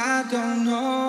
I don't know.